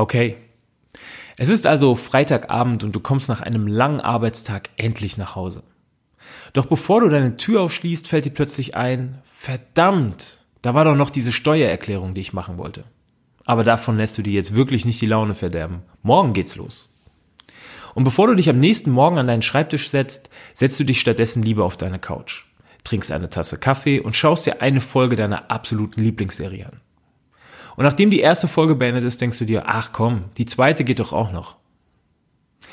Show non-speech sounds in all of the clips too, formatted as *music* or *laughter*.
Okay. Es ist also Freitagabend und du kommst nach einem langen Arbeitstag endlich nach Hause. Doch bevor du deine Tür aufschließt, fällt dir plötzlich ein, verdammt, da war doch noch diese Steuererklärung, die ich machen wollte. Aber davon lässt du dir jetzt wirklich nicht die Laune verderben. Morgen geht's los. Und bevor du dich am nächsten Morgen an deinen Schreibtisch setzt, setzt du dich stattdessen lieber auf deine Couch, trinkst eine Tasse Kaffee und schaust dir eine Folge deiner absoluten Lieblingsserie an. Und nachdem die erste Folge beendet ist, denkst du dir, ach komm, die zweite geht doch auch noch.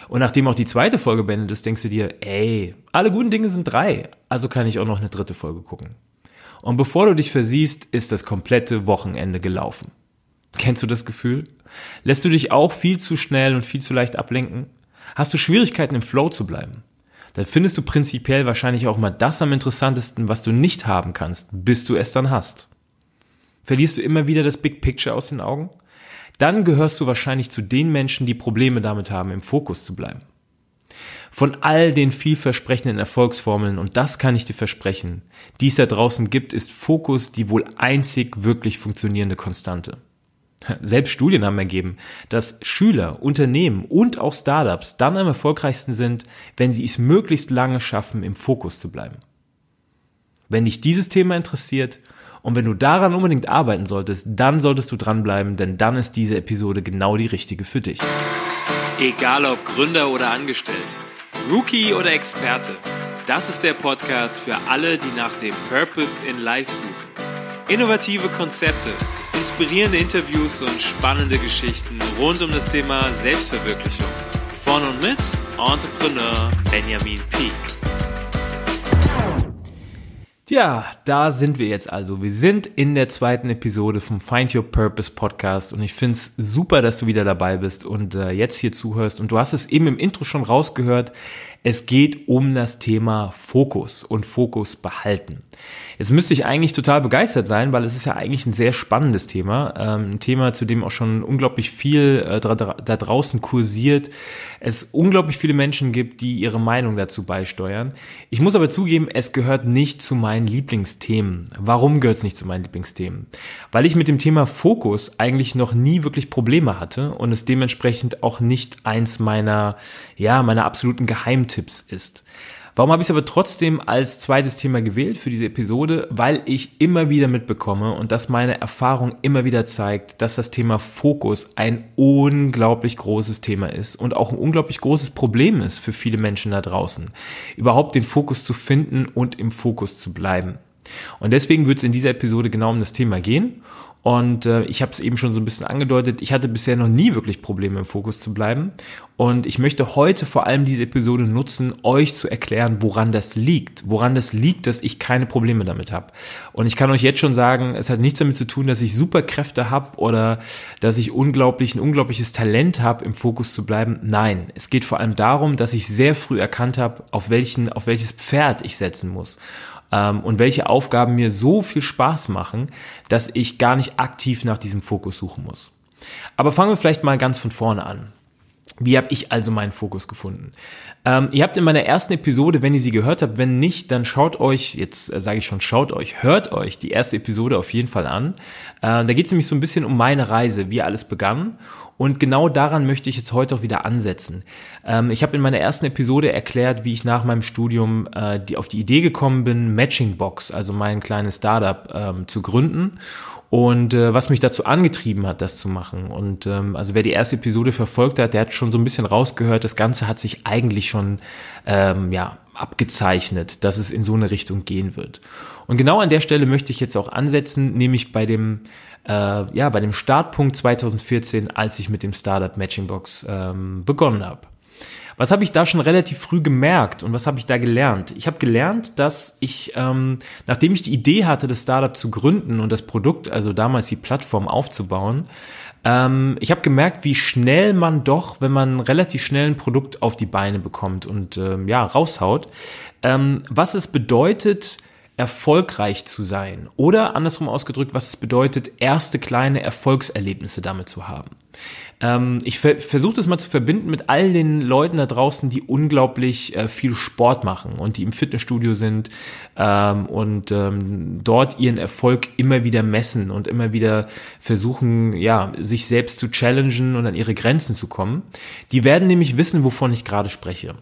Und nachdem auch die zweite Folge beendet ist, denkst du dir, ey, alle guten Dinge sind drei, also kann ich auch noch eine dritte Folge gucken. Und bevor du dich versiehst, ist das komplette Wochenende gelaufen. Kennst du das Gefühl? Lässt du dich auch viel zu schnell und viel zu leicht ablenken? Hast du Schwierigkeiten im Flow zu bleiben? Dann findest du prinzipiell wahrscheinlich auch mal das am interessantesten, was du nicht haben kannst, bis du es dann hast. Verlierst du immer wieder das Big Picture aus den Augen? Dann gehörst du wahrscheinlich zu den Menschen, die Probleme damit haben, im Fokus zu bleiben. Von all den vielversprechenden Erfolgsformeln, und das kann ich dir versprechen, die es da draußen gibt, ist Fokus die wohl einzig wirklich funktionierende Konstante. Selbst Studien haben ergeben, dass Schüler, Unternehmen und auch Startups dann am erfolgreichsten sind, wenn sie es möglichst lange schaffen, im Fokus zu bleiben. Wenn dich dieses Thema interessiert und wenn du daran unbedingt arbeiten solltest, dann solltest du dranbleiben, denn dann ist diese Episode genau die richtige für dich. Egal ob Gründer oder Angestellt, Rookie oder Experte, das ist der Podcast für alle, die nach dem Purpose in Life suchen. Innovative Konzepte inspirierende Interviews und spannende Geschichten rund um das Thema Selbstverwirklichung. Von und mit Entrepreneur Benjamin Peak. Tja, da sind wir jetzt also. Wir sind in der zweiten Episode vom Find Your Purpose Podcast und ich find's super, dass du wieder dabei bist und äh, jetzt hier zuhörst. Und du hast es eben im Intro schon rausgehört. Es geht um das Thema Fokus und Fokus behalten. Jetzt müsste ich eigentlich total begeistert sein, weil es ist ja eigentlich ein sehr spannendes Thema. Ähm, ein Thema, zu dem auch schon unglaublich viel äh, da, draußen kursiert. Es unglaublich viele Menschen gibt, die ihre Meinung dazu beisteuern. Ich muss aber zugeben, es gehört nicht zu meinen Lieblingsthemen. Warum gehört es nicht zu meinen Lieblingsthemen? Weil ich mit dem Thema Fokus eigentlich noch nie wirklich Probleme hatte und es dementsprechend auch nicht eins meiner, ja, meiner absoluten Geheimtipps ist. Warum habe ich es aber trotzdem als zweites Thema gewählt für diese Episode? Weil ich immer wieder mitbekomme und dass meine Erfahrung immer wieder zeigt, dass das Thema Fokus ein unglaublich großes Thema ist und auch ein unglaublich großes Problem ist für viele Menschen da draußen. Überhaupt den Fokus zu finden und im Fokus zu bleiben. Und deswegen wird es in dieser Episode genau um das Thema gehen. Und äh, ich habe es eben schon so ein bisschen angedeutet, ich hatte bisher noch nie wirklich Probleme im Fokus zu bleiben. Und ich möchte heute vor allem diese Episode nutzen, euch zu erklären, woran das liegt. Woran das liegt, dass ich keine Probleme damit habe. Und ich kann euch jetzt schon sagen, es hat nichts damit zu tun, dass ich Superkräfte habe oder dass ich unglaublich ein unglaubliches Talent habe, im Fokus zu bleiben. Nein, es geht vor allem darum, dass ich sehr früh erkannt habe, auf welchen, auf welches Pferd ich setzen muss ähm, und welche Aufgaben mir so viel Spaß machen, dass ich gar nicht aktiv nach diesem Fokus suchen muss. Aber fangen wir vielleicht mal ganz von vorne an. Wie habe ich also meinen Fokus gefunden? Ähm, ihr habt in meiner ersten Episode, wenn ihr sie gehört habt, wenn nicht, dann schaut euch, jetzt äh, sage ich schon, schaut euch, hört euch die erste Episode auf jeden Fall an. Äh, da geht es nämlich so ein bisschen um meine Reise, wie alles begann. Und genau daran möchte ich jetzt heute auch wieder ansetzen. Ähm, ich habe in meiner ersten Episode erklärt, wie ich nach meinem Studium äh, die, auf die Idee gekommen bin, Matching Box, also mein kleines Startup, ähm, zu gründen und äh, was mich dazu angetrieben hat, das zu machen. Und ähm, also wer die erste Episode verfolgt hat, der hat schon so ein bisschen rausgehört, das Ganze hat sich eigentlich schon ähm, ja abgezeichnet, dass es in so eine Richtung gehen wird. Und genau an der Stelle möchte ich jetzt auch ansetzen, nämlich bei dem äh, ja bei dem Startpunkt 2014, als ich mit dem Startup Matchingbox ähm, begonnen habe. Was habe ich da schon relativ früh gemerkt und was habe ich da gelernt? Ich habe gelernt, dass ich, ähm, nachdem ich die Idee hatte, das Startup zu gründen und das Produkt, also damals die Plattform aufzubauen, ähm, ich habe gemerkt, wie schnell man doch, wenn man relativ schnell ein Produkt auf die Beine bekommt und ähm, ja raushaut, ähm, was es bedeutet, erfolgreich zu sein. Oder andersrum ausgedrückt, was es bedeutet, erste kleine Erfolgserlebnisse damit zu haben. Ähm, ich ver versuche das mal zu verbinden mit all den Leuten da draußen, die unglaublich äh, viel Sport machen und die im Fitnessstudio sind ähm, und ähm, dort ihren Erfolg immer wieder messen und immer wieder versuchen, ja, sich selbst zu challengen und an ihre Grenzen zu kommen. Die werden nämlich wissen, wovon ich gerade spreche.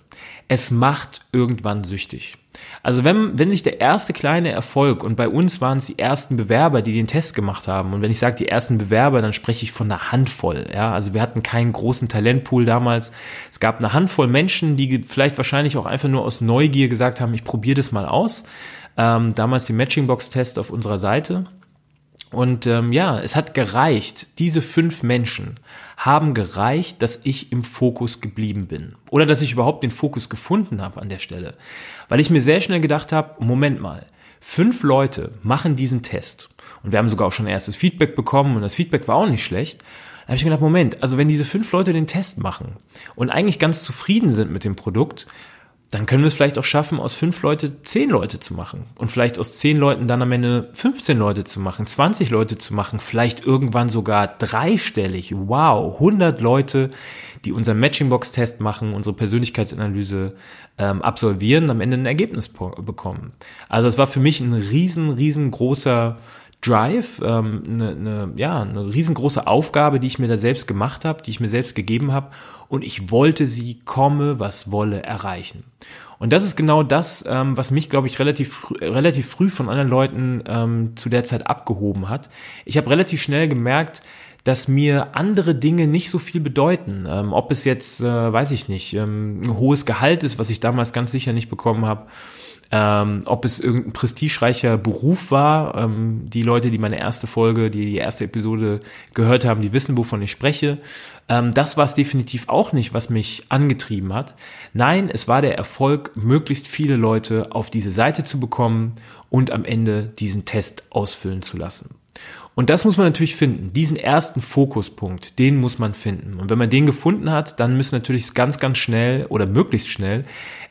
Es macht irgendwann süchtig. Also wenn, wenn sich der erste kleine Erfolg, und bei uns waren es die ersten Bewerber, die den Test gemacht haben, und wenn ich sage die ersten Bewerber, dann spreche ich von einer Handvoll. Ja? Also wir hatten keinen großen Talentpool damals. Es gab eine Handvoll Menschen, die vielleicht wahrscheinlich auch einfach nur aus Neugier gesagt haben, ich probiere das mal aus. Ähm, damals die Matchingbox-Test auf unserer Seite. Und ähm, ja, es hat gereicht. Diese fünf Menschen haben gereicht, dass ich im Fokus geblieben bin. Oder dass ich überhaupt den Fokus gefunden habe an der Stelle. Weil ich mir sehr schnell gedacht habe, Moment mal, fünf Leute machen diesen Test. Und wir haben sogar auch schon erstes Feedback bekommen und das Feedback war auch nicht schlecht. Da habe ich mir gedacht, Moment, also wenn diese fünf Leute den Test machen und eigentlich ganz zufrieden sind mit dem Produkt, dann können wir es vielleicht auch schaffen, aus fünf Leute zehn Leute zu machen. Und vielleicht aus zehn Leuten dann am Ende 15 Leute zu machen, 20 Leute zu machen, vielleicht irgendwann sogar dreistellig. Wow, 100 Leute, die unseren Matchingbox-Test machen, unsere Persönlichkeitsanalyse ähm, absolvieren, am Ende ein Ergebnis bekommen. Also es war für mich ein riesen, riesengroßer Drive, ähm, eine, eine, ja, eine riesengroße Aufgabe, die ich mir da selbst gemacht habe, die ich mir selbst gegeben habe und ich wollte sie komme, was wolle, erreichen. Und das ist genau das, ähm, was mich, glaube ich, relativ, relativ früh von anderen Leuten ähm, zu der Zeit abgehoben hat. Ich habe relativ schnell gemerkt, dass mir andere Dinge nicht so viel bedeuten. Ähm, ob es jetzt, äh, weiß ich nicht, ähm, ein hohes Gehalt ist, was ich damals ganz sicher nicht bekommen habe ähm, ob es irgendein prestigereicher Beruf war. Ähm, die Leute, die meine erste Folge, die die erste Episode gehört haben, die wissen, wovon ich spreche. Ähm, das war es definitiv auch nicht, was mich angetrieben hat. Nein, es war der Erfolg, möglichst viele Leute auf diese Seite zu bekommen und am Ende diesen Test ausfüllen zu lassen. Und das muss man natürlich finden. Diesen ersten Fokuspunkt, den muss man finden. Und wenn man den gefunden hat, dann müssen natürlich ganz, ganz schnell oder möglichst schnell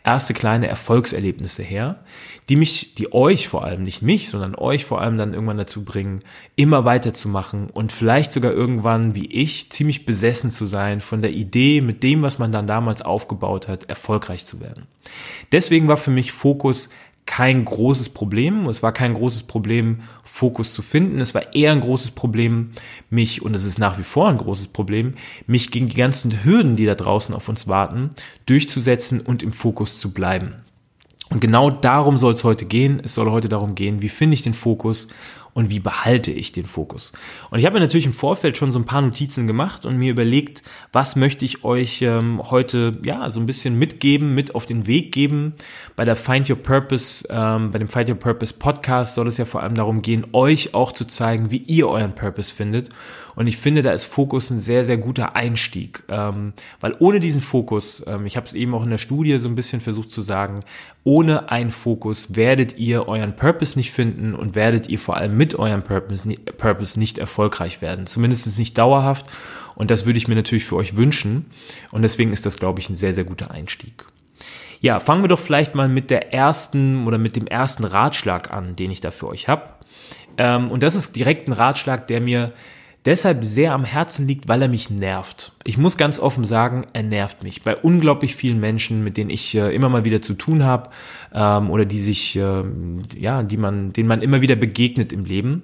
erste kleine Erfolgserlebnisse her, die mich, die euch vor allem, nicht mich, sondern euch vor allem dann irgendwann dazu bringen, immer weiterzumachen und vielleicht sogar irgendwann, wie ich, ziemlich besessen zu sein von der Idee, mit dem, was man dann damals aufgebaut hat, erfolgreich zu werden. Deswegen war für mich Fokus kein großes Problem. Es war kein großes Problem, Fokus zu finden. Es war eher ein großes Problem, mich, und es ist nach wie vor ein großes Problem, mich gegen die ganzen Hürden, die da draußen auf uns warten, durchzusetzen und im Fokus zu bleiben. Und genau darum soll es heute gehen. Es soll heute darum gehen, wie finde ich den Fokus und wie behalte ich den Fokus. Und ich habe mir natürlich im Vorfeld schon so ein paar Notizen gemacht und mir überlegt, was möchte ich euch ähm, heute ja so ein bisschen mitgeben, mit auf den Weg geben. Bei der Find Your Purpose, ähm, bei dem Find Your Purpose Podcast soll es ja vor allem darum gehen, euch auch zu zeigen, wie ihr euren Purpose findet. Und ich finde, da ist Fokus ein sehr, sehr guter Einstieg, ähm, weil ohne diesen Fokus, ähm, ich habe es eben auch in der Studie so ein bisschen versucht zu sagen, ohne einen Fokus werdet ihr euren Purpose nicht finden und werdet ihr vor allem mit mit eurem Purpose, Purpose nicht erfolgreich werden. Zumindest nicht dauerhaft. Und das würde ich mir natürlich für euch wünschen. Und deswegen ist das, glaube ich, ein sehr, sehr guter Einstieg. Ja, fangen wir doch vielleicht mal mit der ersten oder mit dem ersten Ratschlag an, den ich da für euch habe. Ähm, und das ist direkt ein Ratschlag, der mir deshalb sehr am Herzen liegt, weil er mich nervt. Ich muss ganz offen sagen, er nervt mich. Bei unglaublich vielen Menschen, mit denen ich äh, immer mal wieder zu tun habe ähm, oder die sich, äh, ja, die man, denen man immer wieder begegnet im Leben.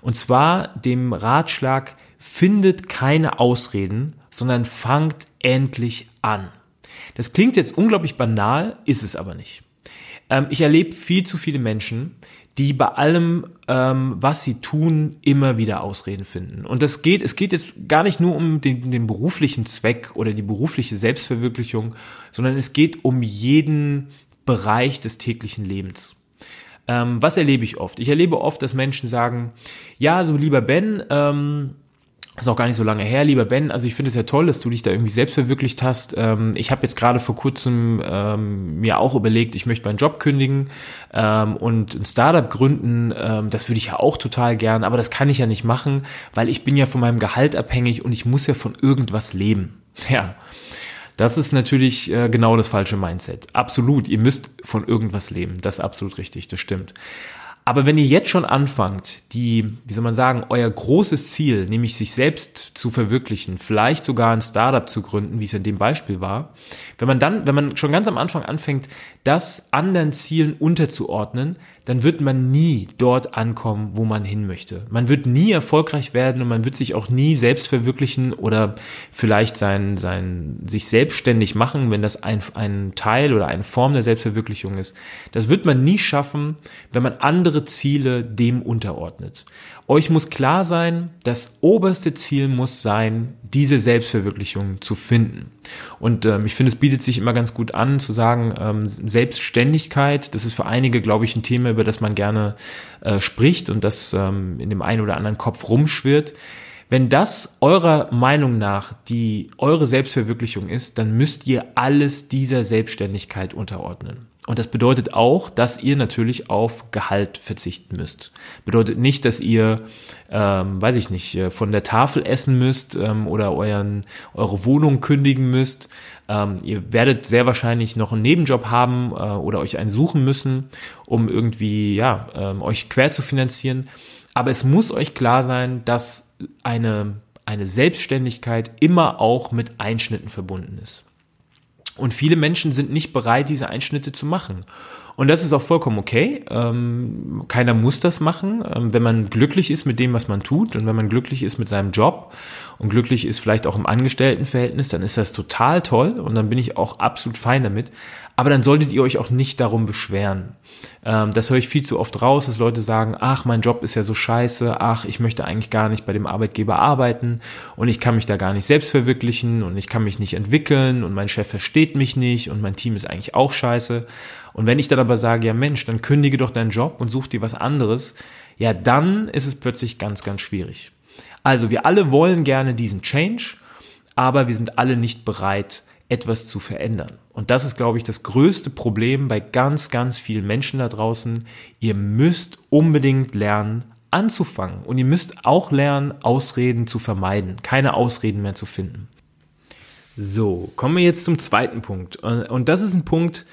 Und zwar dem Ratschlag, findet keine Ausreden, sondern fangt endlich an. Das klingt jetzt unglaublich banal, ist es aber nicht. Ähm, ich erlebe viel zu viele Menschen, die bei allem, ähm, was sie tun, immer wieder Ausreden finden. Und das geht, es geht jetzt gar nicht nur um den, den beruflichen Zweck oder die berufliche Selbstverwirklichung, sondern es geht um jeden Bereich des täglichen Lebens. Ähm, was erlebe ich oft? Ich erlebe oft, dass Menschen sagen, ja, so lieber Ben, ähm, ist auch gar nicht so lange her, lieber Ben. Also ich finde es ja toll, dass du dich da irgendwie selbst verwirklicht hast. Ähm, ich habe jetzt gerade vor kurzem ähm, mir auch überlegt, ich möchte meinen Job kündigen ähm, und ein Startup gründen. Ähm, das würde ich ja auch total gern, aber das kann ich ja nicht machen, weil ich bin ja von meinem Gehalt abhängig und ich muss ja von irgendwas leben. *laughs* Ja. Das ist natürlich äh, genau das falsche Mindset. Absolut, ihr müsst von irgendwas leben. Das ist absolut richtig, das stimmt. Aber wenn ihr jetzt schon anfangt, die, wie soll man sagen, euer großes Ziel, nämlich sich selbst zu verwirklichen, vielleicht sogar ein Startup zu gründen, wie es in dem Beispiel war, wenn man dann, wenn man schon ganz am Anfang anfängt, das anderen Zielen unterzuordnen, dann wird man nie dort ankommen, wo man hin möchte. Man wird nie erfolgreich werden und man wird sich auch nie selbst verwirklichen oder vielleicht sein, sein, sich selbstständig machen, wenn das ein, ein Teil oder eine Form der Selbstverwirklichung ist. Das wird man nie schaffen, wenn man andere Ziele dem unterordnet. Euch muss klar sein, das oberste Ziel muss sein, diese Selbstverwirklichung zu finden. Und ähm, ich finde, es bietet sich immer ganz gut an zu sagen, ähm, Selbstständigkeit, das ist für einige, glaube ich, ein Thema, über das man gerne äh, spricht und das ähm, in dem einen oder anderen Kopf rumschwirrt. Wenn das eurer Meinung nach die eure Selbstverwirklichung ist, dann müsst ihr alles dieser Selbstständigkeit unterordnen. Und das bedeutet auch, dass ihr natürlich auf Gehalt verzichten müsst. Bedeutet nicht, dass ihr, ähm, weiß ich nicht, äh, von der Tafel essen müsst ähm, oder euren, eure Wohnung kündigen müsst. Ähm, ihr werdet sehr wahrscheinlich noch einen Nebenjob haben äh, oder euch einen suchen müssen, um irgendwie ja ähm, euch quer zu finanzieren. Aber es muss euch klar sein, dass eine eine Selbstständigkeit immer auch mit Einschnitten verbunden ist. Und viele Menschen sind nicht bereit, diese Einschnitte zu machen. Und das ist auch vollkommen okay. Ähm, keiner muss das machen. Ähm, wenn man glücklich ist mit dem, was man tut und wenn man glücklich ist mit seinem Job und glücklich ist vielleicht auch im Angestelltenverhältnis, dann ist das total toll und dann bin ich auch absolut fein damit. Aber dann solltet ihr euch auch nicht darum beschweren. Ähm, das höre ich viel zu oft raus, dass Leute sagen, ach, mein Job ist ja so scheiße, ach, ich möchte eigentlich gar nicht bei dem Arbeitgeber arbeiten und ich kann mich da gar nicht selbst verwirklichen und ich kann mich nicht entwickeln und mein Chef versteht mich nicht und mein Team ist eigentlich auch scheiße. Und wenn ich dann aber sage, ja Mensch, dann kündige doch deinen Job und such dir was anderes, ja, dann ist es plötzlich ganz, ganz schwierig. Also wir alle wollen gerne diesen Change, aber wir sind alle nicht bereit, etwas zu verändern. Und das ist, glaube ich, das größte Problem bei ganz, ganz vielen Menschen da draußen. Ihr müsst unbedingt lernen, anzufangen. Und ihr müsst auch lernen, Ausreden zu vermeiden, keine Ausreden mehr zu finden. So, kommen wir jetzt zum zweiten Punkt. Und das ist ein Punkt,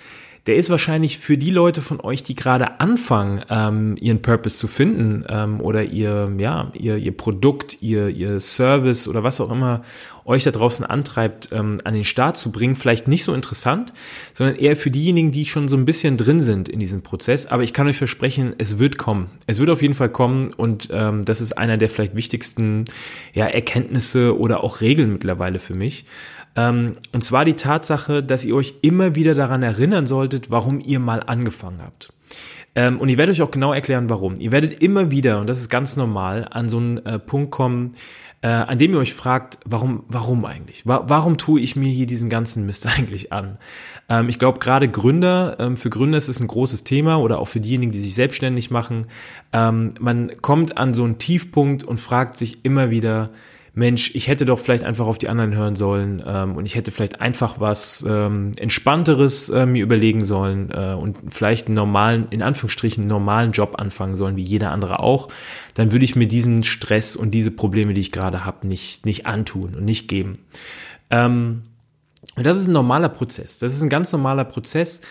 der ist wahrscheinlich für die Leute von euch, die gerade anfangen, ähm, ihren Purpose zu finden ähm, oder ihr, ja, ihr, ihr Produkt, ihr, ihr Service oder was auch immer euch da draußen antreibt, ähm, an den Start zu bringen, vielleicht nicht so interessant, sondern eher für diejenigen, die schon so ein bisschen drin sind in diesem Prozess. Aber ich kann euch versprechen, es wird kommen. Es wird auf jeden Fall kommen und ähm, das ist einer der vielleicht wichtigsten ja, Erkenntnisse oder auch Regeln mittlerweile für mich. Ähm, und zwar die Tatsache, dass ihr euch immer wieder daran erinnern solltet, warum ihr mal angefangen habt. Ähm, und ich werde euch auch genau erklären, warum. Ihr werdet immer wieder, und das ist ganz normal, an so einen äh, Punkt kommen, äh, an dem ihr euch fragt, warum, warum eigentlich? Wa warum tue ich mir hier diesen ganzen Mist *laughs* eigentlich an? Ähm, ich glaube, gerade Gründer, für Gründer ist es ein großes Thema oder auch für diejenigen, die sich selbstständig machen. Man kommt an so einen Tiefpunkt und fragt sich immer wieder, Mensch, ich hätte doch vielleicht einfach auf die anderen hören sollen ähm, und ich hätte vielleicht einfach was ähm, Entspannteres äh, mir überlegen sollen äh, und vielleicht einen normalen, in Anführungsstrichen, normalen Job anfangen sollen, wie jeder andere auch, dann würde ich mir diesen Stress und diese Probleme, die ich gerade habe, nicht, nicht antun und nicht geben. Ähm, und das ist ein normaler Prozess. Das ist ein ganz normaler Prozess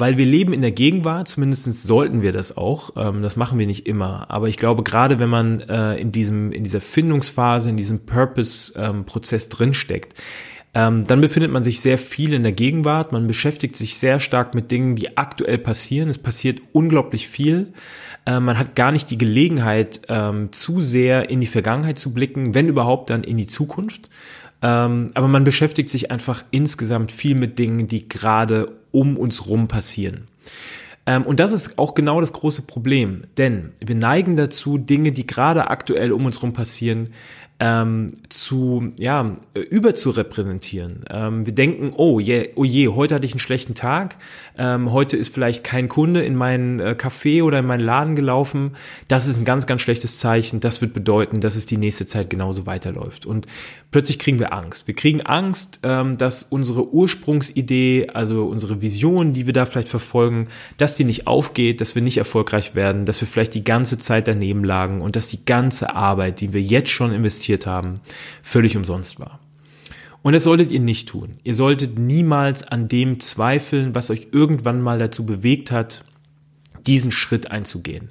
weil wir leben in der Gegenwart, zumindest sollten wir das auch. Ähm, das machen wir nicht immer. Aber ich glaube, gerade wenn man äh, in diesem, in dieser Findungsphase, in diesem Purpose-Prozess ähm, drinsteckt, ähm, dann befindet man sich sehr viel in der Gegenwart. Man beschäftigt sich sehr stark mit Dingen, die aktuell passieren. Es passiert unglaublich viel. Äh, man hat gar nicht die Gelegenheit, ähm, zu sehr in die Vergangenheit zu blicken, wenn überhaupt dann in die Zukunft. Ähm, aber man beschäftigt sich einfach insgesamt viel mit Dingen, die gerade um uns rum passieren. Ähm, und das ist auch genau das große Problem, denn wir neigen dazu, Dinge, die gerade aktuell um uns rum passieren, ähm, zu, ja, über zu repräsentieren. Ähm, wir denken, oh je, oh je, heute hatte ich einen schlechten Tag, ähm, heute ist vielleicht kein Kunde in meinen äh, Café oder in meinen Laden gelaufen. Das ist ein ganz, ganz schlechtes Zeichen. Das wird bedeuten, dass es die nächste Zeit genauso weiterläuft. Und plötzlich kriegen wir Angst. Wir kriegen Angst, ähm, dass unsere Ursprungsidee, also unsere Vision, die wir da vielleicht verfolgen, dass die nicht aufgeht, dass wir nicht erfolgreich werden, dass wir vielleicht die ganze Zeit daneben lagen und dass die ganze Arbeit, die wir jetzt schon investiert haben, völlig umsonst war. Und das solltet ihr nicht tun. Ihr solltet niemals an dem zweifeln, was euch irgendwann mal dazu bewegt hat, diesen Schritt einzugehen.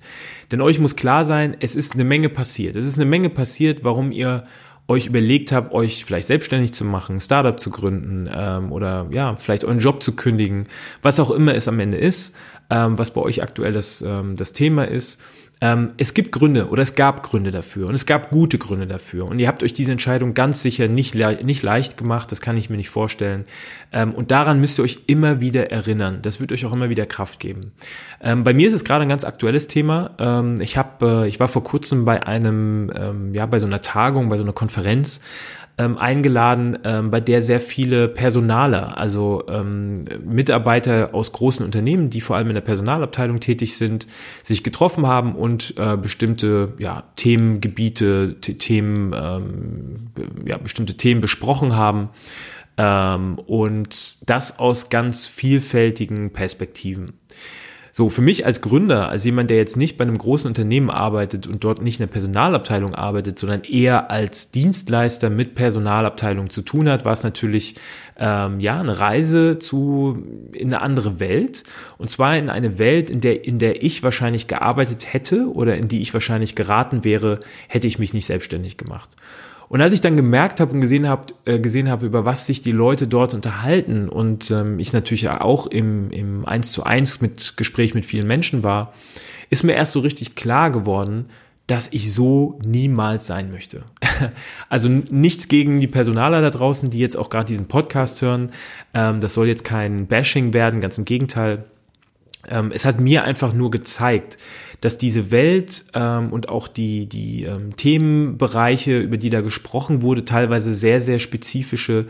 Denn euch muss klar sein, es ist eine Menge passiert. Es ist eine Menge passiert, warum ihr euch überlegt habt, euch vielleicht selbstständig zu machen, ein Startup zu gründen ähm, oder ja, vielleicht euren Job zu kündigen, was auch immer es am Ende ist, ähm, was bei euch aktuell das, ähm, das Thema ist. Ähm, es gibt Gründe oder es gab Gründe dafür und es gab gute Gründe dafür. Und ihr habt euch diese Entscheidung ganz sicher nicht, le nicht leicht gemacht, das kann ich mir nicht vorstellen. Ähm, und daran müsst ihr euch immer wieder erinnern. Das wird euch auch immer wieder Kraft geben. Ähm, bei mir ist es gerade ein ganz aktuelles Thema. Ähm, ich, hab, äh, ich war vor kurzem bei einem, ähm, ja, bei so einer Tagung, bei so einer Konferenz ähm, eingeladen, ähm, bei der sehr viele Personaler, also ähm, Mitarbeiter aus großen Unternehmen, die vor allem in der Personalabteilung tätig sind, sich getroffen haben und äh, bestimmte ja, Themengebiete, Themen, ähm, ja, bestimmte Themen besprochen haben. Ähm, und das aus ganz vielfältigen Perspektiven. So, für mich als Gründer, als jemand, der jetzt nicht bei einem großen Unternehmen arbeitet und dort nicht in der Personalabteilung arbeitet, sondern eher als Dienstleister mit Personalabteilung zu tun hat, war es natürlich ähm, ja eine Reise zu in eine andere Welt und zwar in eine Welt, in der in der ich wahrscheinlich gearbeitet hätte oder in die ich wahrscheinlich geraten wäre, hätte ich mich nicht selbstständig gemacht. Und als ich dann gemerkt habe und gesehen habe, äh, gesehen habe, über was sich die Leute dort unterhalten und ähm, ich natürlich auch im, im 1 zu 1 mit Gespräch mit vielen Menschen war, ist mir erst so richtig klar geworden, dass ich so niemals sein möchte. *laughs* Also nichts gegen die Personaler da draußen, die jetzt auch gerade diesen Podcast hören. Ähm, das soll jetzt kein Bashing werden, ganz im Gegenteil. Ähm, es hat mir einfach nur gezeigt, dass diese Welt ähm, und auch die, die ähm, Themenbereiche, über die da gesprochen wurde, teilweise sehr, sehr spezifische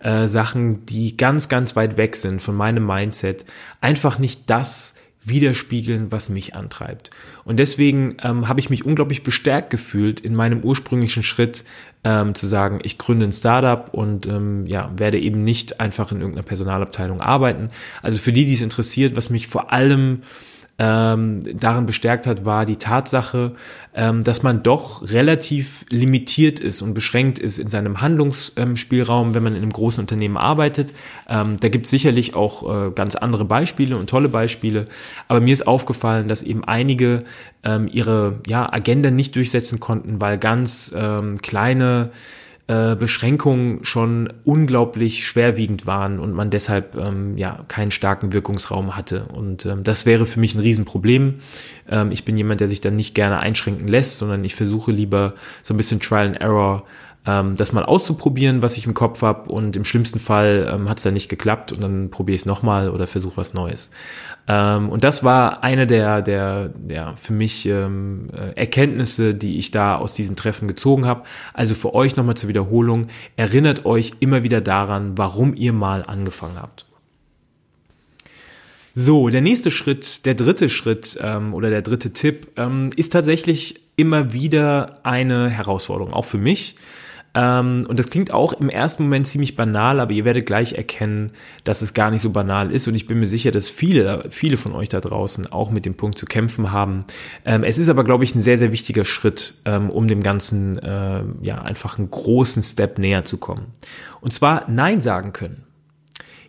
äh, Sachen, die ganz, ganz weit weg sind von meinem Mindset, einfach nicht das widerspiegeln, was mich antreibt. Und deswegen ähm, habe ich mich unglaublich bestärkt gefühlt in meinem ursprünglichen Schritt ähm, zu sagen, ich gründe ein Startup und ähm, ja, werde eben nicht einfach in irgendeiner Personalabteilung arbeiten. Also für die, die es interessiert, was mich vor allem ähm, darin bestärkt hat, war die Tatsache, ähm, dass man doch relativ limitiert ist und beschränkt ist in seinem Handlungsspielraum, wenn man in einem großen Unternehmen arbeitet. Ähm, da gibt es sicherlich auch äh, ganz andere Beispiele und tolle Beispiele, aber mir ist aufgefallen, dass eben einige ähm, ihre ja, Agenda nicht durchsetzen konnten, weil ganz ähm, kleine äh, Beschränkungen schon unglaublich schwerwiegend waren und man deshalb ähm, ja keinen starken Wirkungsraum hatte. Und ähm, das wäre für mich ein Riesenproblem. Ähm, ich bin jemand, der sich dann nicht gerne einschränken lässt, sondern ich versuche lieber so ein bisschen Trial and Error ähm, das mal auszuprobieren, was ich im Kopf habe und im schlimmsten Fall ähm, hat es dann nicht geklappt und dann probiere ich es nochmal oder versuche was Neues. Ähm, und das war eine der, der, der für mich ähm, äh, Erkenntnisse, die ich da aus diesem Treffen gezogen habe. Also für euch nochmal zur Wiederholung, erinnert euch immer wieder daran, warum ihr mal angefangen habt. So, der nächste Schritt, der dritte Schritt ähm, oder der dritte Tipp ähm, ist tatsächlich immer wieder eine Herausforderung, auch für mich. Ähm, und das klingt auch im ersten Moment ziemlich banal, aber ihr werdet gleich erkennen, dass es gar nicht so banal ist. Und ich bin mir sicher, dass viele, viele von euch da draußen auch mit dem Punkt zu kämpfen haben. Ähm, es ist aber, glaube ich, ein sehr, sehr wichtiger Schritt, ähm, um dem Ganzen äh, ja einfach einen großen Step näher zu kommen. Und zwar Nein sagen können.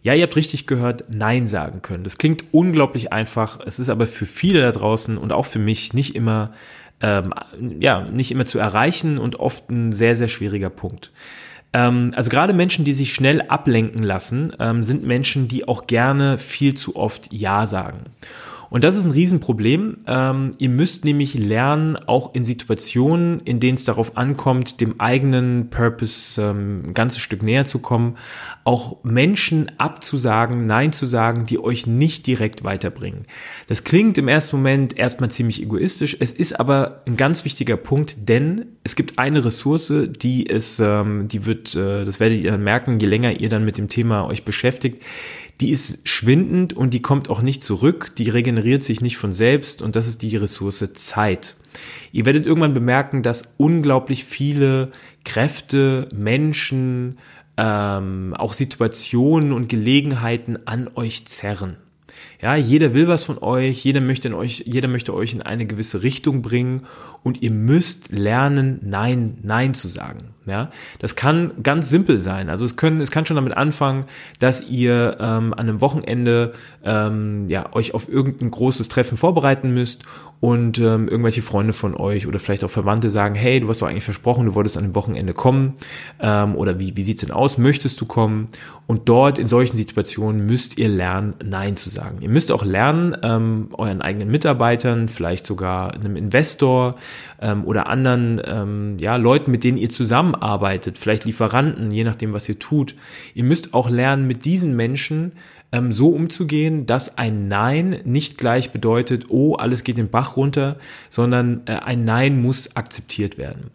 Ja, ihr habt richtig gehört, Nein sagen können. Das klingt unglaublich einfach. Es ist aber für viele da draußen und auch für mich nicht immer ähm, ja, nicht immer zu erreichen und oft ein sehr, sehr schwieriger Punkt. Ähm, also gerade Menschen, die sich schnell ablenken lassen, ähm, sind Menschen, die auch gerne viel zu oft Ja sagen. Und das ist ein Riesenproblem. Ähm, ihr müsst nämlich lernen, auch in Situationen, in denen es darauf ankommt, dem eigenen Purpose ähm, ein ganzes Stück näher zu kommen, auch Menschen abzusagen, Nein zu sagen, die euch nicht direkt weiterbringen. Das klingt im ersten Moment erstmal ziemlich egoistisch. Es ist aber ein ganz wichtiger Punkt, denn es gibt eine Ressource, die es, ähm, die wird, äh, das werdet ihr dann merken, je länger ihr dann mit dem Thema euch beschäftigt, die ist schwindend und die kommt auch nicht zurück, die regeneriert sich nicht von selbst und das ist die Ressource Zeit. Ihr werdet irgendwann bemerken, dass unglaublich viele Kräfte, Menschen, ähm, auch Situationen und Gelegenheiten an euch zerren. Ja, jeder will was von euch, jeder möchte in euch, jeder möchte euch in eine gewisse Richtung bringen und ihr müsst lernen, Nein, Nein zu sagen. Ja, das kann ganz simpel sein. Also es können, es kann schon damit anfangen, dass ihr ähm, an einem Wochenende ähm, ja euch auf irgendein großes Treffen vorbereiten müsst und ähm, irgendwelche Freunde von euch oder vielleicht auch Verwandte sagen, hey, du hast doch eigentlich versprochen, du wolltest an dem Wochenende kommen ähm, oder wie, wie sieht's denn aus, möchtest du kommen? Und dort in solchen Situationen müsst ihr lernen, Nein zu sagen. Ihr müsst auch lernen, ähm, euren eigenen Mitarbeitern, vielleicht sogar einem Investor ähm, oder anderen ähm, ja, Leuten, mit denen ihr zusammenarbeitet, vielleicht Lieferanten, je nachdem, was ihr tut. Ihr müsst auch lernen, mit diesen Menschen ähm, so umzugehen, dass ein Nein nicht gleich bedeutet, oh, alles geht den Bach runter, sondern äh, ein Nein muss akzeptiert werden.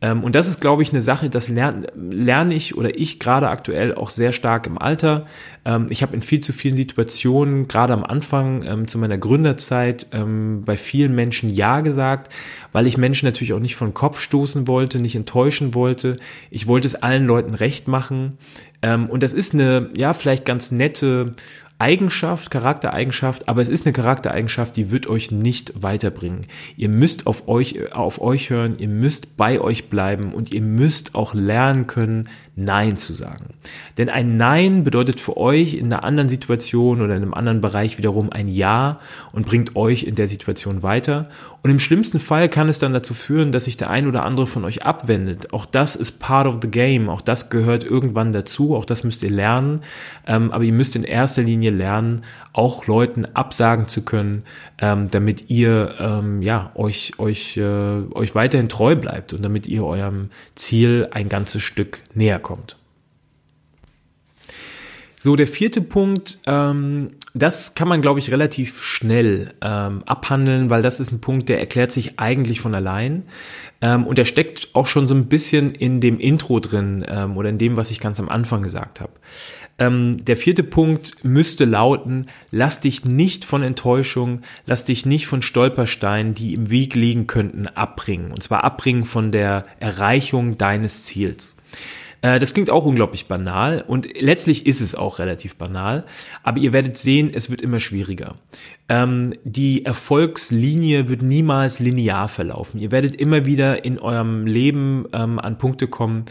Ähm, und das ist, glaube ich, eine Sache, das lerne, lerne ich oder ich gerade aktuell auch sehr stark im Alter. Ähm, ich habe in viel zu vielen Situationen, gerade am Anfang ähm, zu meiner Gründerzeit, bei vielen Menschen Ja gesagt, weil ich Menschen natürlich auch nicht von Kopf stoßen wollte, nicht enttäuschen wollte. Ich wollte es allen Leuten recht machen. Und das ist eine, ja, vielleicht ganz nette Eigenschaft, Charaktereigenschaft, aber es ist eine Charaktereigenschaft, die wird euch nicht weiterbringen. Ihr müsst auf euch, auf euch hören, ihr müsst bei euch bleiben und ihr müsst auch lernen können, Nein zu sagen. Denn ein Nein bedeutet für euch in einer anderen Situation oder in einem anderen Bereich wiederum ein Ja und bringt euch in der Situation weiter. Und im schlimmsten Fall kann es dann dazu führen, dass sich der ein oder andere von euch abwendet. Auch das ist part of the game. Auch das gehört irgendwann dazu. Auch das müsst ihr lernen. Ähm, aber ihr müsst in erster Linie lernen, auch Leuten absagen zu können, ähm, damit ihr ähm, ja euch euch äh, euch weiterhin treu bleibt und damit ihr eurem Ziel ein ganzes Stück näher kommt. So, der vierte Punkt, ähm, das kann man, glaube ich, relativ schnell ähm, abhandeln, weil das ist ein Punkt, der erklärt sich eigentlich von allein. Ähm, und der steckt auch schon so ein bisschen in dem Intro drin ähm, oder in dem, was ich ganz am Anfang gesagt habe. Ähm, der vierte Punkt müsste lauten, lass dich nicht von Enttäuschung, lass dich nicht von Stolpersteinen, die im Weg liegen könnten, abbringen. Und zwar abbringen von der Erreichung deines Ziels. Äh, das klingt auch unglaublich banal und letztlich ist es auch relativ banal, aber ihr werdet sehen, es wird immer schwieriger. Ähm, die Erfolgslinie wird niemals linear verlaufen. Ihr werdet immer wieder in eurem Leben ähm, an Punkte kommen,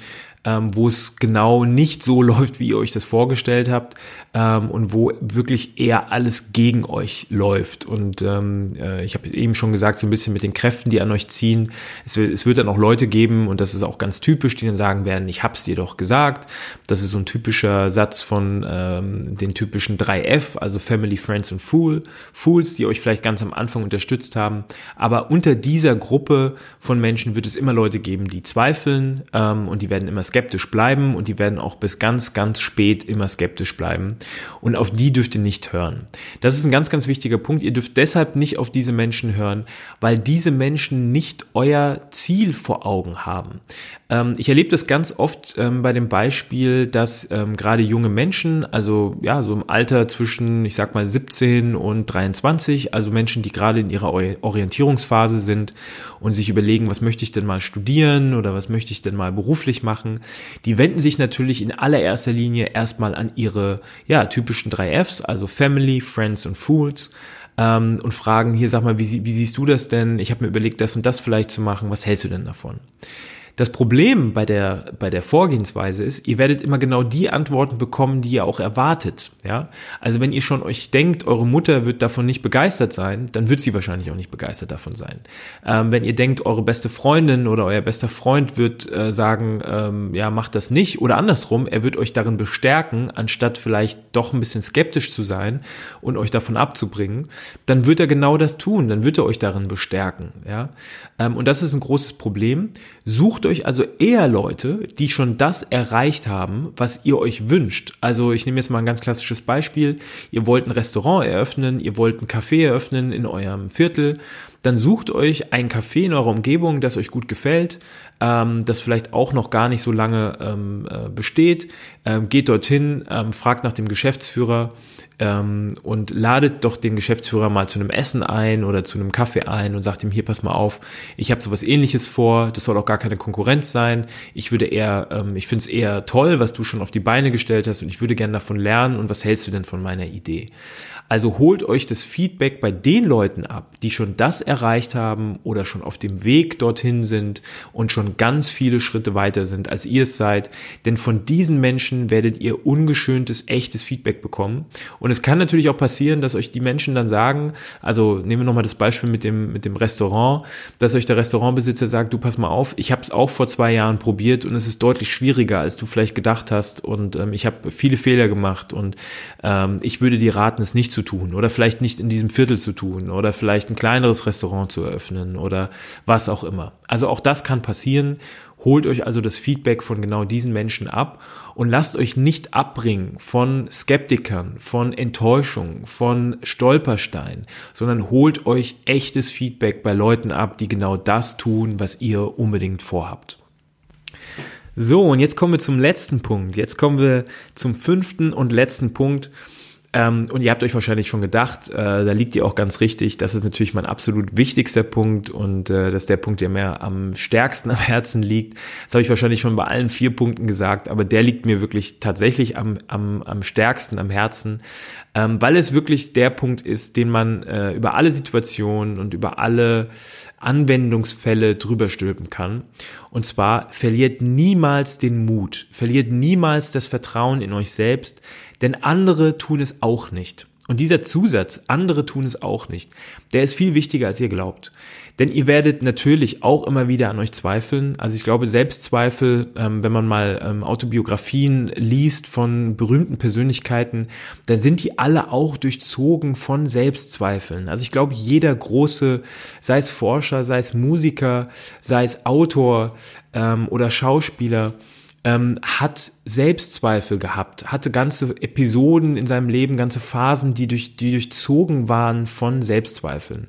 ähm, wo es genau nicht so *laughs* läuft, wie ihr euch das vorgestellt habt ähm, und wo wirklich eher alles gegen euch läuft. Und ähm, äh, ich habe eben schon gesagt, so ein bisschen mit den Kräften, die an euch ziehen. Es, es wird dann auch Leute geben, und das ist auch ganz typisch, die dann sagen werden, ich hab's dir doch gesagt. Das ist so ein typischer Satz von ähm, den typischen 3F, also Family, Friends und Fool, Fools, die euch vielleicht ganz am Anfang unterstützt haben. Aber unter dieser Gruppe von Menschen wird es immer Leute geben, die zweifeln ähm, und die werden immer skeptisch skeptisch bleiben und die werden auch bis ganz, ganz spät immer skeptisch bleiben. Und auf die dürft ihr nicht hören. Das ist ein ganz, ganz wichtiger Punkt. Ihr dürft deshalb nicht auf diese Menschen hören, weil diese Menschen nicht euer Ziel vor Augen haben. Ähm, ich erlebe das ganz oft ähm, bei dem Beispiel, dass ähm, gerade junge Menschen, also ja, so im Alter zwischen, ich sag mal, 17 und 23, also Menschen, die gerade in ihrer Orientierungsphase sind und sich überlegen, was möchte ich denn mal studieren oder was möchte ich denn mal beruflich machen, die wenden sich natürlich in allererster Linie erstmal an ihre ja, typischen drei Fs, also Family, Friends und Fools ähm, und fragen, hier sag mal, wie, wie siehst du das denn? Ich habe mir überlegt, das und das vielleicht zu machen, was hältst du denn davon? Das Problem bei der, bei der Vorgehensweise ist, ihr werdet immer genau die Antworten bekommen, die ihr auch erwartet. Ja? Also wenn ihr schon euch denkt, eure Mutter wird davon nicht begeistert sein, dann wird sie wahrscheinlich auch nicht begeistert davon sein. Ähm, wenn ihr denkt, eure beste Freundin oder euer bester Freund wird äh, sagen, ähm, ja, macht das nicht oder andersrum, er wird euch darin bestärken, anstatt vielleicht doch ein bisschen skeptisch zu sein und euch davon abzubringen, dann wird er genau das tun, dann wird er euch darin bestärken. Ja? Ähm, und das ist ein großes Problem. Sucht euch also eher Leute, die schon das erreicht haben, was ihr euch wünscht. Also ich nehme jetzt mal ein ganz klassisches Beispiel. Ihr wollt ein Restaurant eröffnen, ihr wollt ein Café eröffnen in eurem Viertel dann sucht euch ein Café in eurer Umgebung, das euch gut gefällt, ähm, das vielleicht auch noch gar nicht so lange ähm, äh, besteht. Ähm, geht dorthin, ähm, fragt nach dem Geschäftsführer ähm, und ladet doch den Geschäftsführer mal zu einem Essen ein oder zu einem Kaffee ein und sagt ihm, hier, pass mal auf, ich habe sowas ähnliches vor, das soll auch gar keine Konkurrenz sein. Ich würde eher, ähm, ich finde es eher toll, was du schon auf die Beine gestellt hast und ich würde gerne davon lernen und was hältst du denn von meiner Idee? Also holt euch das Feedback bei den Leuten ab, die schon das erreicht haben oder schon auf dem Weg dorthin sind und schon ganz viele Schritte weiter sind, als ihr es seid. Denn von diesen Menschen werdet ihr ungeschöntes, echtes Feedback bekommen. Und es kann natürlich auch passieren, dass euch die Menschen dann sagen, also nehmen wir nochmal das Beispiel mit dem, mit dem Restaurant, dass euch der Restaurantbesitzer sagt, du pass mal auf, ich habe es auch vor zwei Jahren probiert und es ist deutlich schwieriger, als du vielleicht gedacht hast und ähm, ich habe viele Fehler gemacht und ähm, ich würde dir raten, es nicht zu tun oder vielleicht nicht in diesem Viertel zu tun oder vielleicht ein kleineres Restaurant zu eröffnen oder was auch immer. Also auch das kann passieren. Holt euch also das Feedback von genau diesen Menschen ab und lasst euch nicht abbringen von Skeptikern, von Enttäuschung, von Stolpersteinen, sondern holt euch echtes Feedback bei Leuten ab, die genau das tun, was ihr unbedingt vorhabt. So, und jetzt kommen wir zum letzten Punkt. Jetzt kommen wir zum fünften und letzten Punkt. Ähm, und ihr habt euch wahrscheinlich schon gedacht, äh, da liegt ihr auch ganz richtig. Das ist natürlich mein absolut wichtigster Punkt und äh, das ist der Punkt, der mir am stärksten am Herzen liegt. Das habe ich wahrscheinlich schon bei allen vier Punkten gesagt, aber der liegt mir wirklich tatsächlich am, am, am stärksten am Herzen, ähm, weil es wirklich der Punkt ist, den man äh, über alle Situationen und über alle Anwendungsfälle drüber stülpen kann. Und zwar verliert niemals den Mut, verliert niemals das Vertrauen in euch selbst, denn andere tun es auch nicht. Und dieser Zusatz, andere tun es auch nicht, der ist viel wichtiger, als ihr glaubt. Denn ihr werdet natürlich auch immer wieder an euch zweifeln. Also ich glaube, Selbstzweifel, ähm, wenn man mal ähm, Autobiografien liest von berühmten Persönlichkeiten, dann sind die alle auch durchzogen von Selbstzweifeln. Also ich glaube, jeder große, sei es Forscher, sei es Musiker, sei es Autor ähm, oder Schauspieler, ähm, hat Selbstzweifel gehabt, hatte ganze Episoden in seinem Leben, ganze Phasen, die, durch, die durchzogen waren von Selbstzweifeln.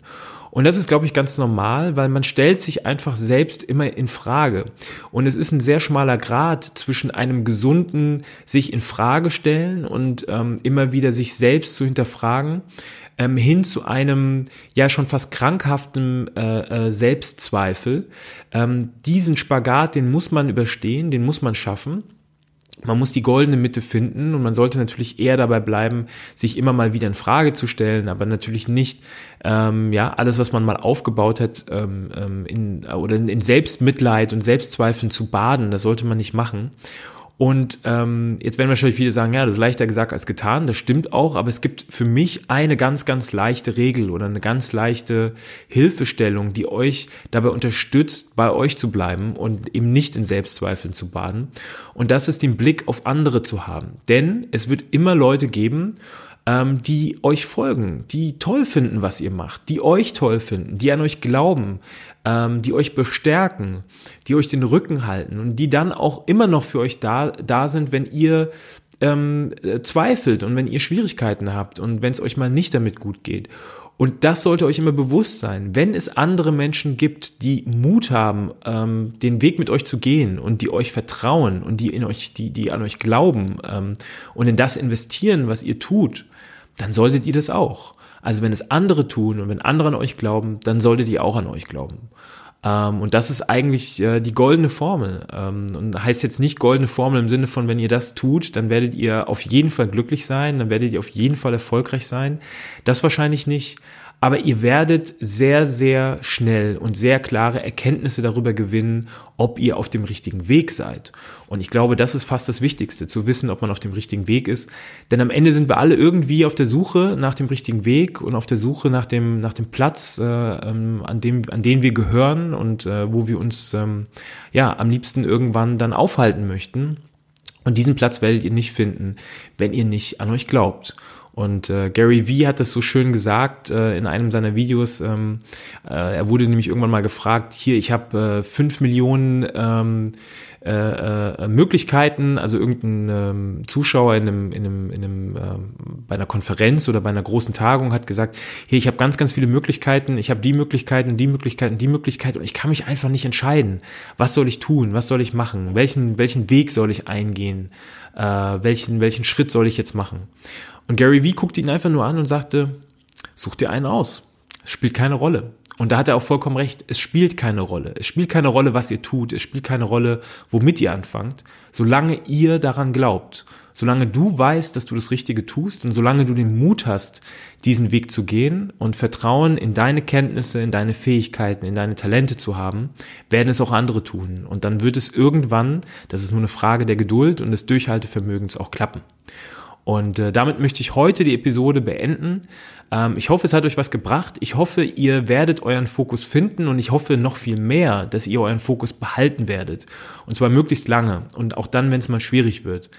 Und das ist, glaube ich, ganz normal, weil man stellt sich einfach selbst immer in Frage. Und es ist ein sehr schmaler Grad zwischen einem gesunden sich in Frage stellen und ähm, immer wieder sich selbst zu hinterfragen, ähm, hin zu einem ja schon fast krankhaften äh, äh, Selbstzweifel. Ähm, diesen Spagat, den muss man überstehen, den muss man schaffen. Man muss die goldene Mitte finden und man sollte natürlich eher dabei bleiben, sich immer mal wieder in Frage zu stellen, aber natürlich nicht ähm, ja alles, was man mal aufgebaut hat, ähm, ähm in, oder in Selbstmitleid und Selbstzweifeln zu baden. Das sollte man nicht machen. Und ähm, jetzt werden wahrscheinlich viele sagen, ja, das ist leichter gesagt als getan. Das stimmt auch, aber es gibt für mich eine ganz, ganz leichte Regel oder eine ganz leichte Hilfestellung, die euch dabei unterstützt, bei euch zu bleiben und eben nicht in Selbstzweifeln zu baden. Und das ist den Blick auf andere zu haben. Denn es wird immer Leute geben, ähm, die euch folgen, die toll finden, was ihr macht, die euch toll finden, die an euch glauben, ähm, die euch bestärken, die euch den Rücken halten und die dann auch immer noch für euch da, da sind, wenn ihr ähm, zweifelt und wenn ihr Schwierigkeiten habt und wenn es euch mal nicht damit gut geht. Und das sollte euch immer bewusst sein. Wenn es andere Menschen gibt, die Mut haben, ähm, den Weg mit euch zu gehen und die euch vertrauen und die in euch, die, die an euch glauben ähm, und in das investieren, was ihr tut, dann solltet ihr das auch. Also wenn es andere tun und wenn andere an euch glauben, dann solltet ihr auch an euch glauben. Ähm, und das ist eigentlich äh, die goldene Formel. Ähm, und heißt jetzt nicht goldene Formel im Sinne von, wenn ihr das tut, dann werdet ihr auf jeden Fall glücklich sein, dann werdet ihr auf jeden Fall erfolgreich sein. Das wahrscheinlich nicht aber ihr werdet sehr, sehr schnell und sehr klare Erkenntnisse darüber gewinnen, ob ihr auf dem richtigen Weg seid. Und ich glaube, das ist fast das Wichtigste, zu wissen, ob man auf dem richtigen Weg ist. Denn am Ende sind wir alle irgendwie auf der Suche nach dem richtigen Weg und auf der Suche nach dem, nach dem Platz, äh, ähm, an, dem, an den wir gehören und äh, wo wir uns ähm, ja am liebsten irgendwann dann aufhalten möchten. Und diesen Platz werdet ihr nicht finden, wenn ihr nicht an euch glaubt. Und äh, Gary Vee hat das so schön gesagt äh, in einem seiner Videos. Ähm, äh, er wurde nämlich irgendwann mal gefragt, hier, ich habe äh, fünf Millionen ähm, äh, äh, Möglichkeiten, also irgendein ähm, Zuschauer in einem, in einem, in einem ähm, bei einer Konferenz oder bei einer großen Tagung hat gesagt, hier, ich habe ganz, ganz viele Möglichkeiten, ich habe die Möglichkeiten, die Möglichkeiten, die Möglichkeiten und ich kann mich einfach nicht entscheiden. Was soll ich tun? Was soll ich machen? Welchen, welchen Weg soll ich eingehen? Äh, welchen, welchen Schritt soll ich jetzt machen? Und Gary Vee guckte ihn einfach nur an und sagte, such dir einen aus. Es spielt keine Rolle. Und da hat er auch vollkommen recht. Es spielt keine Rolle. Es spielt keine Rolle, was ihr tut. Es spielt keine Rolle, womit ihr anfangt, solange ihr daran glaubt. Solange du weißt, dass du das Richtige tust und solange du den Mut hast, diesen Weg zu gehen und Vertrauen in deine Kenntnisse, in deine Fähigkeiten, in deine Talente zu haben, werden es auch andere tun. Und dann wird es irgendwann, das ist nur eine Frage der Geduld und des Durchhaltevermögens auch klappen. Und äh, damit möchte ich heute die Episode beenden. Ähm, ich hoffe, es hat euch was gebracht. Ich hoffe, ihr werdet euren Fokus finden und ich hoffe noch viel mehr, dass ihr euren Fokus behalten werdet. Und zwar möglichst lange und auch dann, wenn es mal schwierig wird.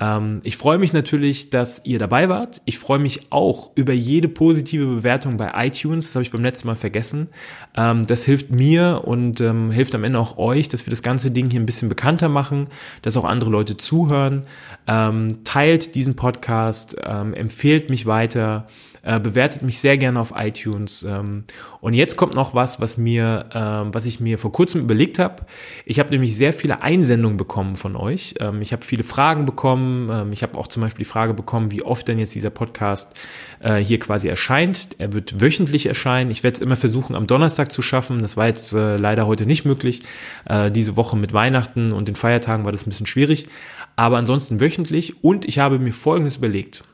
Ähm, ich freue mich natürlich, dass ihr dabei wart. Ich freue mich auch über jede positive Bewertung bei iTunes. Das habe ich beim letzten Mal vergessen. Ähm, das hilft mir und ähm, hilft am Ende auch euch, dass wir das ganze Ding hier ein bisschen bekannter machen, dass auch andere Leute zuhören. Ähm, teilt diesen Podcast, ähm, empfehlt mich weiter. Äh, bewertet mich sehr gerne auf iTunes. Ähm, und jetzt kommt noch was, was mir, ähm, was ich mir vor kurzem überlegt habe. Ich habe nämlich sehr viele Einsendungen bekommen von euch. Ähm, ich habe viele Fragen bekommen. Ähm, ich habe auch zum Beispiel die Frage bekommen, wie oft denn jetzt dieser Podcast äh, hier quasi erscheint. Er wird wöchentlich erscheinen. Ich werde es immer versuchen, am Donnerstag zu schaffen. Das war jetzt äh, leider heute nicht möglich. Äh, diese Woche mit Weihnachten und den Feiertagen war das ein bisschen schwierig. Aber ansonsten wöchentlich. Und ich habe mir Folgendes überlegt.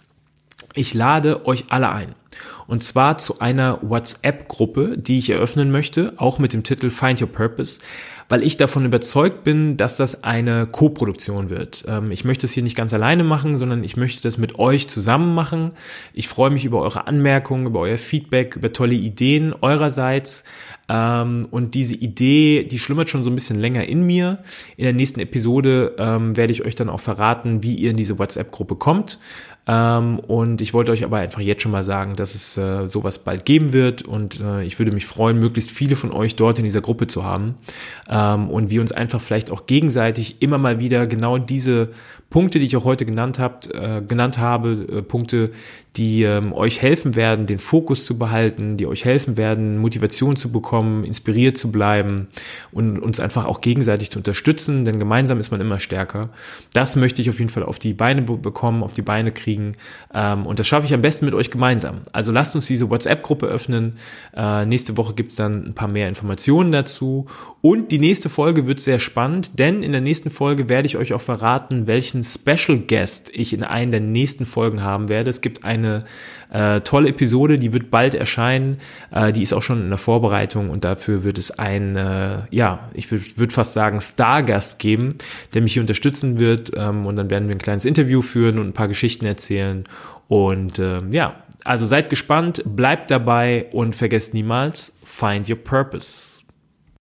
Ich lade euch alle ein. Und zwar zu einer WhatsApp-Gruppe, die ich eröffnen möchte, auch mit dem Titel Find Your Purpose, weil ich davon überzeugt bin, dass das eine Co-Produktion wird. Ähm, ich möchte es hier nicht ganz alleine machen, sondern ich möchte das mit euch zusammen machen. Ich freue mich über eure Anmerkungen, über euer Feedback, über tolle Ideen eurerseits. Ähm, und diese Idee, die schlummert schon so ein bisschen länger in mir. In der nächsten Episode ähm, werde ich euch dann auch verraten, wie ihr in diese WhatsApp-Gruppe kommt. Ähm, und ich wollte euch aber einfach jetzt schon mal sagen, dass es äh, sowas bald geben wird. Und äh, ich würde mich freuen, möglichst viele von euch dort in dieser Gruppe zu haben. Ähm, und wir uns einfach vielleicht auch gegenseitig immer mal wieder genau diese Punkte, die ich auch heute genannt habt, äh, genannt habe, äh, Punkte, die ähm, euch helfen werden, den Fokus zu behalten, die euch helfen werden, Motivation zu bekommen, inspiriert zu bleiben und uns einfach auch gegenseitig zu unterstützen, denn gemeinsam ist man immer stärker. Das möchte ich auf jeden Fall auf die Beine bekommen, auf die Beine kriegen ähm, und das schaffe ich am besten mit euch gemeinsam. Also lasst uns diese WhatsApp-Gruppe öffnen. Äh, nächste Woche gibt's dann ein paar mehr Informationen dazu und die nächste Folge wird sehr spannend, denn in der nächsten Folge werde ich euch auch verraten, welchen Special Guest ich in einer der nächsten Folgen haben werde. Es gibt ein eine äh, tolle Episode, die wird bald erscheinen. Äh, die ist auch schon in der Vorbereitung und dafür wird es ein, äh, ja, ich würde würd fast sagen, Stargast geben, der mich hier unterstützen wird. Ähm, und dann werden wir ein kleines Interview führen und ein paar Geschichten erzählen. Und ähm, ja, also seid gespannt, bleibt dabei und vergesst niemals, find your purpose.